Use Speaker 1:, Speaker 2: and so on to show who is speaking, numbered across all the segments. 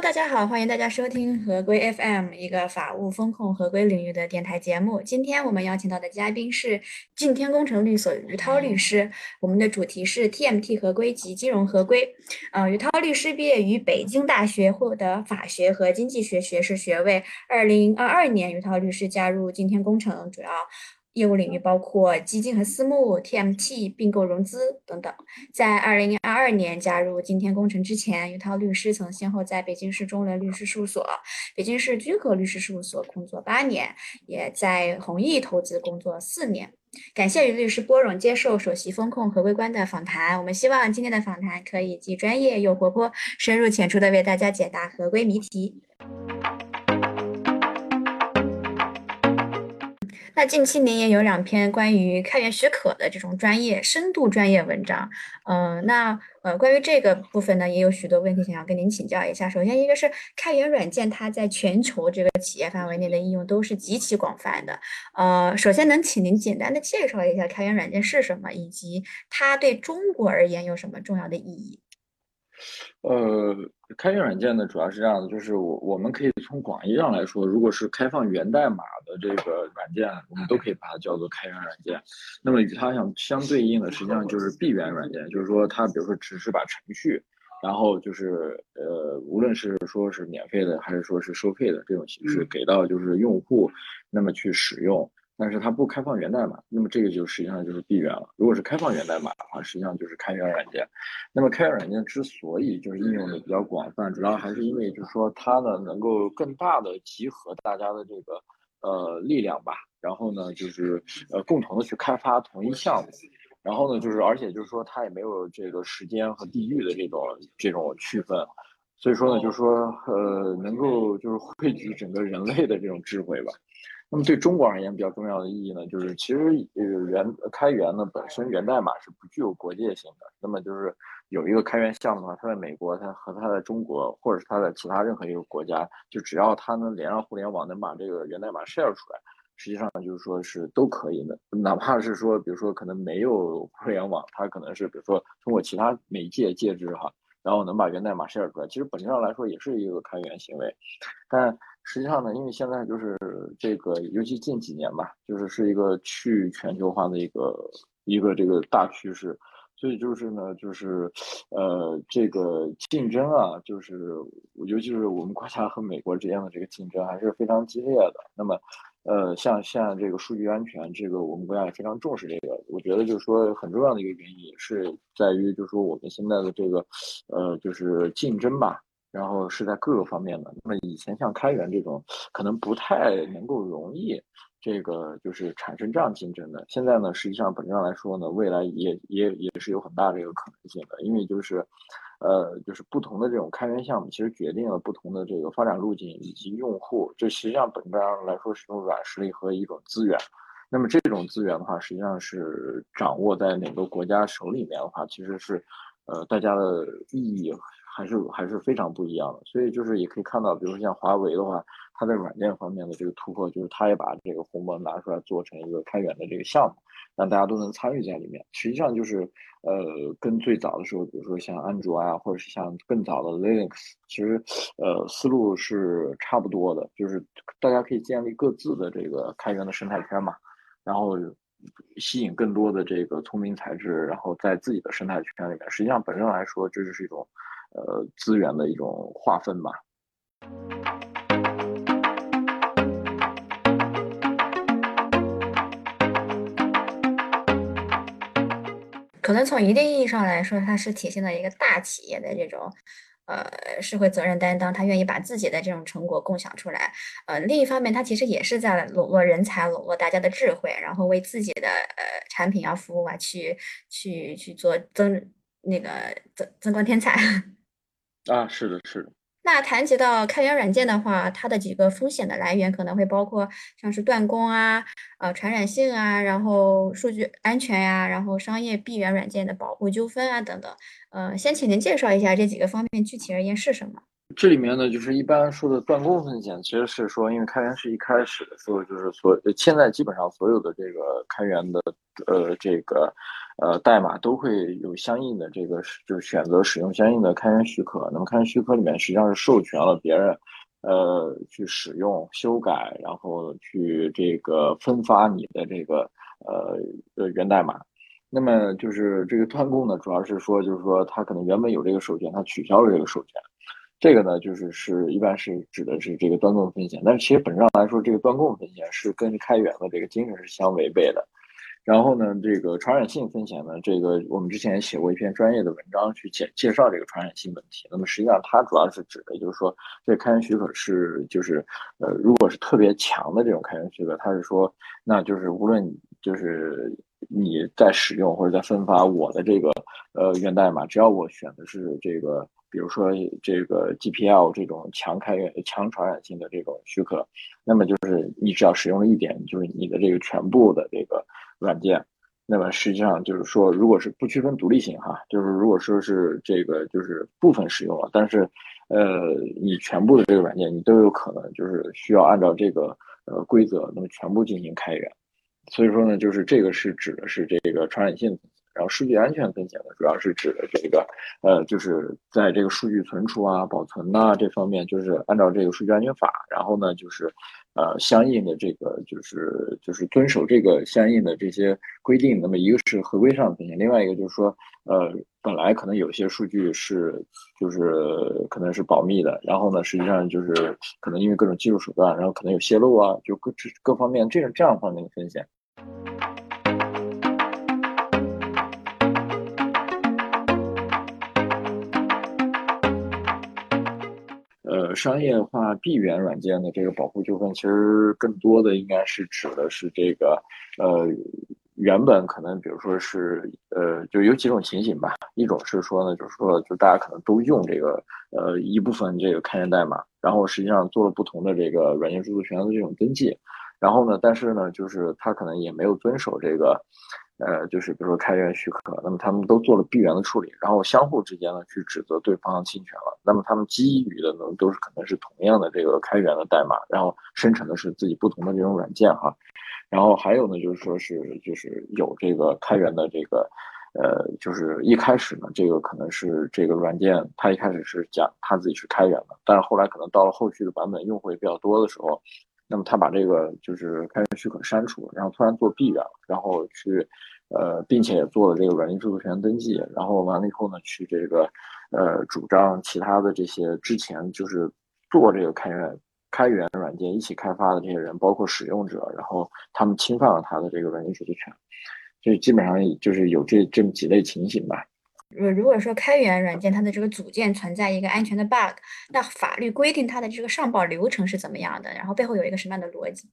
Speaker 1: 大家好，欢迎大家收听合规 FM 一个法务风控合规领域的电台节目。今天我们邀请到的嘉宾是晋天工程律所于涛律师，我们的主题是 TMT 合规及金融合规。呃，于涛律师毕业于北京大学，获得法学和经济学学士学位。二零二二年，于涛律师加入晋天工程，主要。业务领域包括基金和私募、TMT、并购融资等等。在二零二二年加入今天工程之前，于涛律师曾先后在北京市中伦律师事务所、北京市君和律师事务所工作八年，也在弘毅投资工作四年。感谢于律师拨冗接受首席风控合规官的访谈。我们希望今天的访谈可以既专业又活泼，深入浅出的为大家解答合规谜题。那近期您也有两篇关于开源许可的这种专业深度专业文章，嗯，那呃关于这个部分呢，也有许多问题想要跟您请教一下。首先，一个是开源软件它在全球这个企业范围内的应用都是极其广泛的，呃，首先能请您简单的介绍一下开源软件是什么，以及它对中国而言有什么重要的意义？
Speaker 2: 呃，开源软件呢，主要是这样的，就是我我们可以从广义上来说，如果是开放源代码的这个软件，我们都可以把它叫做开源软件。那么与它相相对应的，实际上就是闭源软件，就是说它比如说只是把程序，然后就是呃，无论是说是免费的，还是说是收费的这种形式给到就是用户，那么去使用。但是它不开放源代码，那么这个就实际上就是闭源了。如果是开放源代码的话，实际上就是开源软件。那么开源软件之所以就是应用的比较广泛，主要还是因为就是说它呢能够更大的集合大家的这个呃力量吧，然后呢就是呃共同的去开发同一项目，然后呢就是而且就是说它也没有这个时间和地域的这种这种区分，所以说呢就是说呃能够就是汇聚整个人类的这种智慧吧。那么对中国而言比较重要的意义呢，就是其实呃源开源呢本身源代码是不具有国界性的。那么就是有一个开源项目的话，它在美国，它和它在中国，或者是它在其他任何一个国家，就只要它能连上互联网，能把这个源代码 share 出来，实际上就是说是都可以的。哪怕是说，比如说可能没有互联网，它可能是比如说通过其他媒介介质哈，然后能把源代码 share 出来，其实本质上来说也是一个开源行为，但。实际上呢，因为现在就是这个，尤其近几年吧，就是是一个去全球化的一个一个这个大趋势，所以就是呢，就是呃，这个竞争啊，就是尤其是我们国家和美国之间的这个竞争还是非常激烈的。那么，呃，像像这个数据安全，这个我们国家也非常重视这个。我觉得就是说很重要的一个原因，也是在于就是说我们现在的这个呃，就是竞争吧。然后是在各个方面的。那么以前像开源这种，可能不太能够容易，这个就是产生这样竞争的。现在呢，实际上本质上来说呢，未来也也也是有很大的一个可能性的。因为就是，呃，就是不同的这种开源项目，其实决定了不同的这个发展路径以及用户。这实际上本质上来说是一种软实力和一种资源。那么这种资源的话，实际上是掌握在哪个国家手里面的话，其实是，呃，大家的意义。还是还是非常不一样的，所以就是也可以看到，比如说像华为的话，它在软件方面的这个突破，就是它也把这个鸿蒙拿出来做成一个开源的这个项目，让大家都能参与在里面。实际上就是，呃，跟最早的时候，比如说像安卓啊，或者是像更早的 Linux，其实，呃，思路是差不多的，就是大家可以建立各自的这个开源的生态圈嘛，然后吸引更多的这个聪明才智，然后在自己的生态圈里面，实际上本身来说，这就是一种。呃，资源的一种划分吧。
Speaker 1: 可能从一定意义上来说，它是体现了一个大企业的这种呃社会责任担当，他愿意把自己的这种成果共享出来。呃，另一方面，它其实也是在笼络人才，笼络大家的智慧，然后为自己的呃产品啊、服务啊去去去做增那个增增光添彩。
Speaker 2: 啊，是的，是的。
Speaker 1: 那谈及到开源软件的话，它的几个风险的来源可能会包括像是断供啊、呃传染性啊，然后数据安全呀，然后商业闭源软件的保护纠纷啊等等。呃，先请您介绍一下这几个方面具体而言是什么？
Speaker 2: 这里面呢，就是一般说的断供风险，其实是说，因为开源是一开始的时候，就是所现在基本上所有的这个开源的呃这个呃代码都会有相应的这个就是选择使用相应的开源许可。那么开源许可里面实际上是授权了别人呃去使用、修改，然后去这个分发你的这个呃呃源代码。那么就是这个断供呢，主要是说就是说他可能原本有这个授权，他取消了这个授权。这个呢，就是是一般是指的是这个断供风险，但是其实本质上来说，这个断供风险是跟开源的这个精神是相违背的。然后呢，这个传染性风险呢，这个我们之前也写过一篇专业的文章去介介绍这个传染性问题。那么实际上它主要是指的就是说，这开源许可是就是呃，如果是特别强的这种开源许可，它是说，那就是无论就是你在使用或者在分发我的这个呃源代码，只要我选的是这个。比如说这个 GPL 这种强开源、强传染性的这种许可，那么就是你只要使用了一点，就是你的这个全部的这个软件，那么实际上就是说，如果是不区分独立性哈，就是如果说是这个就是部分使用了，但是呃你全部的这个软件你都有可能就是需要按照这个呃规则，那么全部进行开源。所以说呢，就是这个是指的是这个传染性。然后数据安全风险呢，主要是指的这个，呃，就是在这个数据存储啊、保存呐这方面，就是按照这个数据安全法，然后呢，就是，呃，相应的这个就是就是遵守这个相应的这些规定。那么一个是合规上的风险，另外一个就是说，呃，本来可能有些数据是就是可能是保密的，然后呢，实际上就是可能因为各种技术手段，然后可能有泄露啊，就各各方面这种这样方面的风险。商业化闭源软件的这个保护纠纷，其实更多的应该是指的是这个，呃，原本可能比如说是，呃，就有几种情形吧。一种是说呢，就是说，就大家可能都用这个，呃，一部分这个开源代码，然后实际上做了不同的这个软件著作权的这种登记，然后呢，但是呢，就是他可能也没有遵守这个。呃，就是比如说开源许可，那么他们都做了闭源的处理，然后相互之间呢去指责对方侵权了。那么他们基于的呢都是可能是同样的这个开源的代码，然后生成的是自己不同的这种软件哈。然后还有呢就是说是就是有这个开源的这个，呃，就是一开始呢这个可能是这个软件它一开始是讲它自己是开源的，但是后来可能到了后续的版本用户也比较多的时候。那么他把这个就是开源许可删除，然后突然做闭源，然后去，呃，并且也做了这个软件著作权登记，然后完了以后呢，去这个，呃，主张其他的这些之前就是做这个开源开源软件一起开发的这些人，包括使用者，然后他们侵犯了他的这个软件著作权，所以基本上就是有这这么几类情形吧。
Speaker 1: 如如果说开源软件它的这个组件存在一个安全的 bug，那法律规定它的这个上报流程是怎么样的？然后背后有一个什么样的逻辑？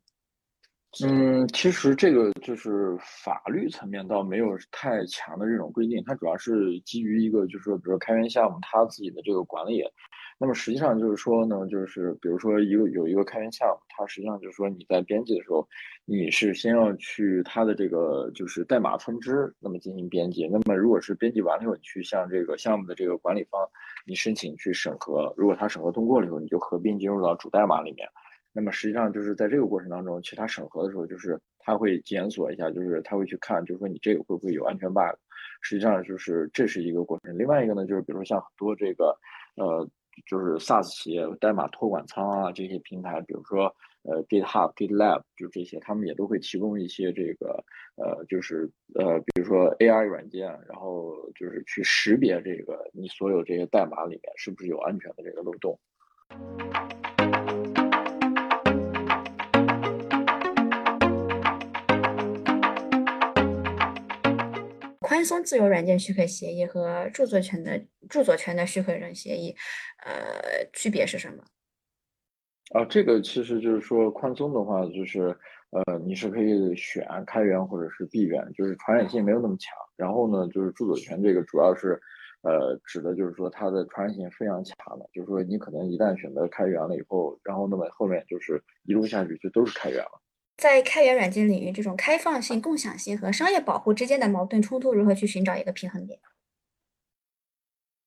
Speaker 2: 嗯，其实这个就是法律层面倒没有太强的这种规定，它主要是基于一个就是说，比如开源项目它自己的这个管理。那么实际上就是说呢，就是比如说一个有一个开源项目，它实际上就是说你在编辑的时候，你是先要去它的这个就是代码分支，那么进行编辑。那么如果是编辑完了以后，你去向这个项目的这个管理方，你申请去审核，如果他审核通过了以后，你就合并进入到主代码里面。那么实际上就是在这个过程当中，其他审核的时候，就是他会检索一下，就是他会去看，就是说你这个会不会有安全 bug。实际上就是这是一个过程。另外一个呢，就是比如说像很多这个呃。就是 SaaS 企业代码托管仓啊，这些平台，比如说呃 GitHub、GitLab，就这些，他们也都会提供一些这个呃，就是呃，比如说 AI 软件，然后就是去识别这个你所有这些代码里面是不是有安全的这个漏洞。
Speaker 1: 宽松自由软件许可协议和著作权的著作权的许可证协议，呃，区别是什么？
Speaker 2: 啊，这个其实就是说宽松的话，就是呃，你是可以选开源或者是闭源，就是传染性没有那么强。然后呢，就是著作权这个主要是，呃，指的就是说它的传染性非常强的，就是说你可能一旦选择开源了以后，然后那么后面就是一路下去就都是开源了。
Speaker 1: 在开源软件领域，这种开放性、共享性和商业保护之间的矛盾冲突，如何去寻找一个平衡点？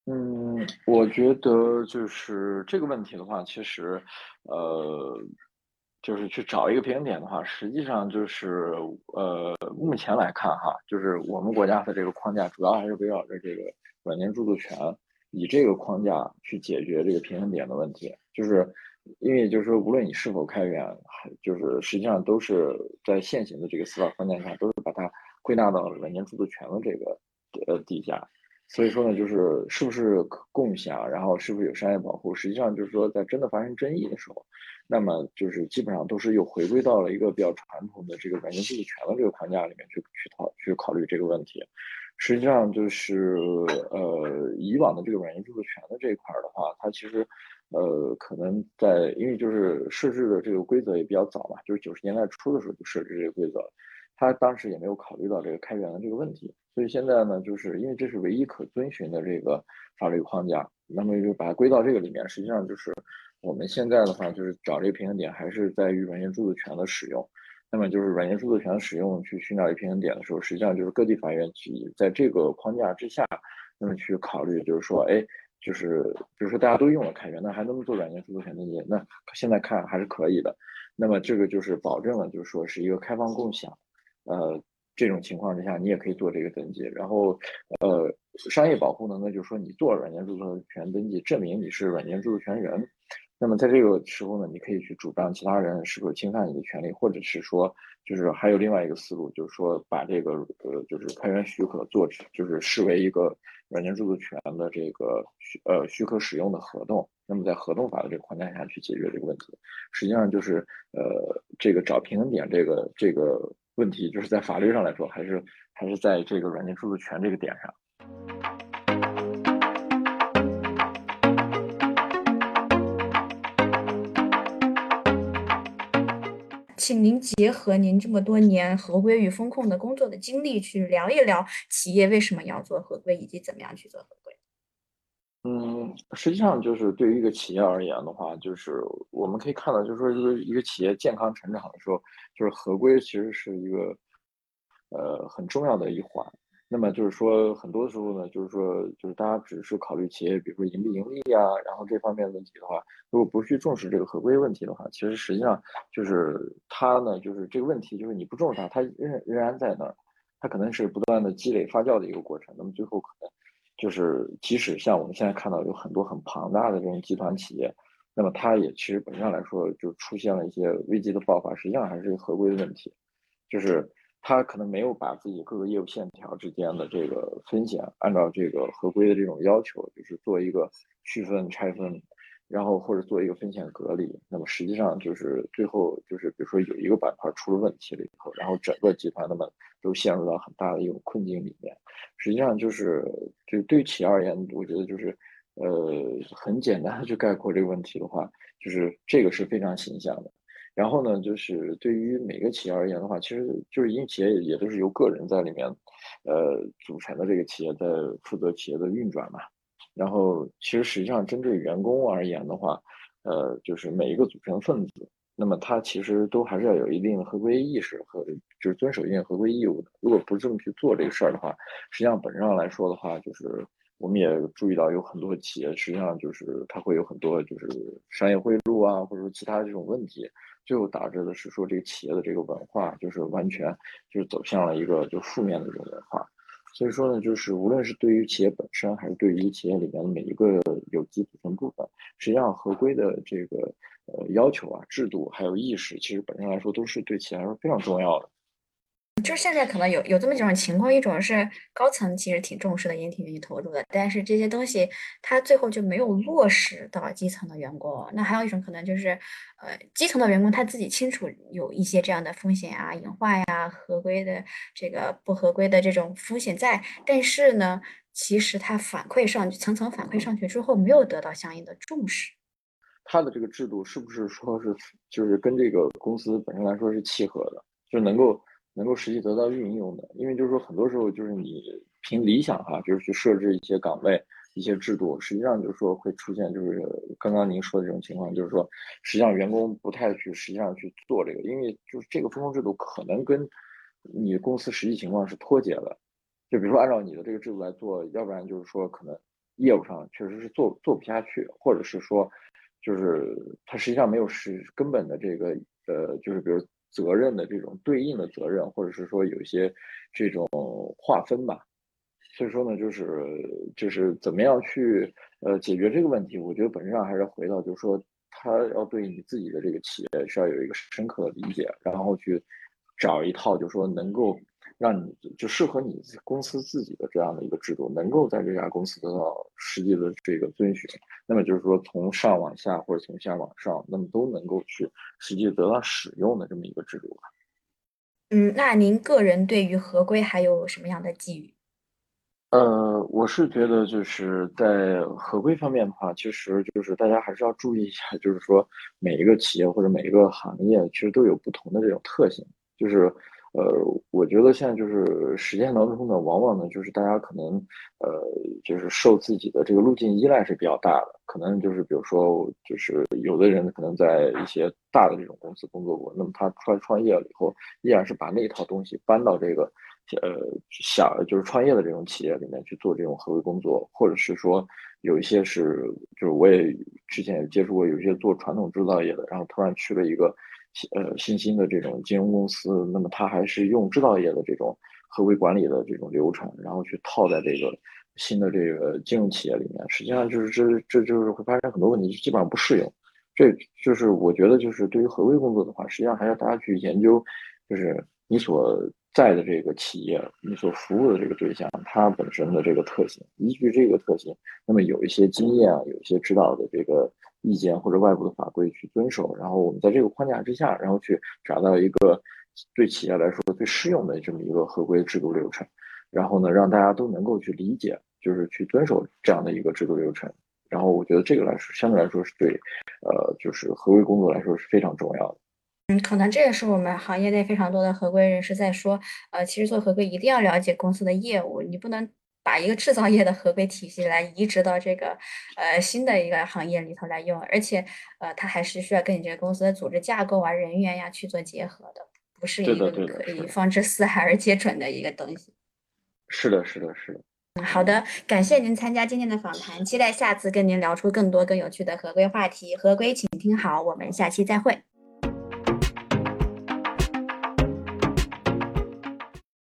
Speaker 2: 嗯，我觉得就是这个问题的话，其实，呃，就是去找一个平衡点的话，实际上就是呃，目前来看哈，就是我们国家的这个框架主要还是围绕着这个软件著作权，以这个框架去解决这个平衡点的问题。就是因为就是说，无论你是否开源，就是实际上都是在现行的这个司法框架下，都是把它归纳到软件著作权的这个呃底下。所以说呢，就是是不是共享，然后是不是有商业保护，实际上就是说，在真的发生争议的时候，那么就是基本上都是又回归到了一个比较传统的这个软件著作权的这个框架里面去去讨去考虑这个问题。实际上就是呃，以往的这个软件著作权的这一块的话，它其实呃可能在因为就是设置的这个规则也比较早嘛，就是九十年代初的时候就设置这个规则。他当时也没有考虑到这个开源的这个问题，所以现在呢，就是因为这是唯一可遵循的这个法律框架，那么就把它归到这个里面。实际上就是我们现在的话，就是找这个平衡点，还是在于软件著作权的使用。那么就是软件著作权的使用去寻找一个平衡点的时候，实际上就是各地法院去在这个框架之下，那么去考虑，就是说，哎，就是比如说大家都用了开源，那还能做软件著作权登记？那现在看还是可以的。那么这个就是保证了，就是说是一个开放共享。呃，这种情况之下，你也可以做这个登记。然后，呃，商业保护呢，那就是说你做软件著作权登记，证明你是软件著作权人。那么在这个时候呢，你可以去主张其他人是否侵犯你的权利，或者是说，就是还有另外一个思路，就是说把这个呃，就是开源许可做，就是视为一个软件著作权的这个许呃许可使用的合同。那么在合同法的这个框架下去解决这个问题，实际上就是呃，这个找平衡点，这个这个。问题就是在法律上来说，还是还是在这个软件著作权这个点上。
Speaker 1: 请您结合您这么多年合规与风控的工作的经历，去聊一聊企业为什么要做合规，以及怎么样去做合规。
Speaker 2: 嗯，实际上就是对于一个企业而言的话，就是我们可以看到，就是说一个一个企业健康成长的时候，就是合规其实是一个呃很重要的一环。那么就是说，很多时候呢，就是说，就是大家只是考虑企业，比如说盈不盈利啊，然后这方面问题的话，如果不去重视这个合规问题的话，其实实际上就是它呢，就是这个问题，就是你不重视它，它仍仍然在那儿，它可能是不断的积累发酵的一个过程，那么最后可能。就是，即使像我们现在看到有很多很庞大的这种集团企业，那么它也其实本质上来说就出现了一些危机的爆发，实际上还是一个合规的问题，就是他可能没有把自己各个业务线条之间的这个风险按照这个合规的这种要求，就是做一个区分拆分。然后或者做一个风险隔离，那么实际上就是最后就是比如说有一个板块出了问题了以后，然后整个集团那么都陷入到很大的一种困境里面。实际上就是就对企业而言，我觉得就是呃很简单的去概括这个问题的话，就是这个是非常形象的。然后呢，就是对于每个企业而言的话，其实就是因为企业也都是由个人在里面呃组成的这个企业在负责企业的运转嘛。然后，其实实际上针对员工而言的话，呃，就是每一个组成分子，那么他其实都还是要有一定的合规意识和就是遵守一定合规义务的。如果不这么去做这个事儿的话，实际上本质上来说的话，就是我们也注意到有很多企业，实际上就是它会有很多就是商业贿赂啊，或者说其他这种问题，最后导致的是说这个企业的这个文化就是完全就是走向了一个就负面的这种文化。所以说呢，就是无论是对于企业本身，还是对于企业里面的每一个有机组成部分，实际上合规的这个呃要求啊、制度还有意识，其实本身来说都是对企业来说非常重要的。
Speaker 1: 就现在可能有有这么几种情况，一种是高层其实挺重视的，也挺愿意投入的，但是这些东西它最后就没有落实到基层的员工。那还有一种可能就是，呃，基层的员工他自己清楚有一些这样的风险啊、隐患呀、合规的这个不合规的这种风险在，但是呢，其实他反馈上去，层层反馈上去之后，没有得到相应的重视。
Speaker 2: 他的这个制度是不是说是就是跟这个公司本身来说是契合的，就能够。能够实际得到运用的，因为就是说，很多时候就是你凭理想哈，就是去设置一些岗位、一些制度，实际上就是说会出现就是刚刚您说的这种情况，就是说实际上员工不太去实际上去做这个，因为就是这个分工制度可能跟你公司实际情况是脱节的。就比如说按照你的这个制度来做，要不然就是说可能业务上确实是做做不下去，或者是说，就是它实际上没有实根本的这个呃，就是比如责任的这种对应的责任，或者是说有一些这种划分吧。所以说呢，就是就是怎么样去呃解决这个问题？我觉得本质上还是回到，就是说，他要对你自己的这个企业需要有一个深刻的理解，然后去找一套，就是说能够让你就适合你公司自己的这样的一个制度，能够在这家公司得到实际的这个遵循。那么就是说，从上往下或者从下往上，那么都能够去实际得到使用的这么一个制度吧。
Speaker 1: 嗯，那您个人对于合规还有什么样的寄语？
Speaker 2: 呃，我是觉得就是在合规方面的话，其实就是大家还是要注意一下，就是说每一个企业或者每一个行业，其实都有不同的这种特性。就是，呃，我觉得现在就是实践当中呢，往往呢就是大家可能，呃，就是受自己的这个路径依赖是比较大的。可能就是比如说，就是有的人可能在一些大的这种公司工作过，那么他出来创业了以后，依然是把那一套东西搬到这个。呃，小就是创业的这种企业里面去做这种合规工作，或者是说有一些是，就是我也之前也接触过，有一些做传统制造业的，然后突然去了一个呃新兴的这种金融公司，那么它还是用制造业的这种合规管理的这种流程，然后去套在这个新的这个金融企业里面，实际上就是这这就是会发生很多问题，基本上不适用。这就是我觉得就是对于合规工作的话，实际上还要大家去研究，就是你所。在的这个企业，你所服务的这个对象，它本身的这个特性，依据这个特性，那么有一些经验啊，有一些指导的这个意见或者外部的法规去遵守，然后我们在这个框架之下，然后去找到一个对企业来说最适用的这么一个合规制度流程，然后呢，让大家都能够去理解，就是去遵守这样的一个制度流程，然后我觉得这个来说，相对来说是对，呃，就是合规工作来说是非常重要的。
Speaker 1: 嗯，可能这也是我们行业内非常多的合规人士在说，呃，其实做合规一定要了解公司的业务，你不能把一个制造业的合规体系来移植到这个呃新的一个行业里头来用，而且呃，它还是需要跟你这个公司的组织架构啊、人员呀去做结合的，不是一个可以放之四海而皆准的一个东西。
Speaker 2: 是的，是的，是的。
Speaker 1: 嗯，好的，感谢您参加今天的访谈，期待下次跟您聊出更多更有趣的合规话题。合规，请听好，我们下期再会。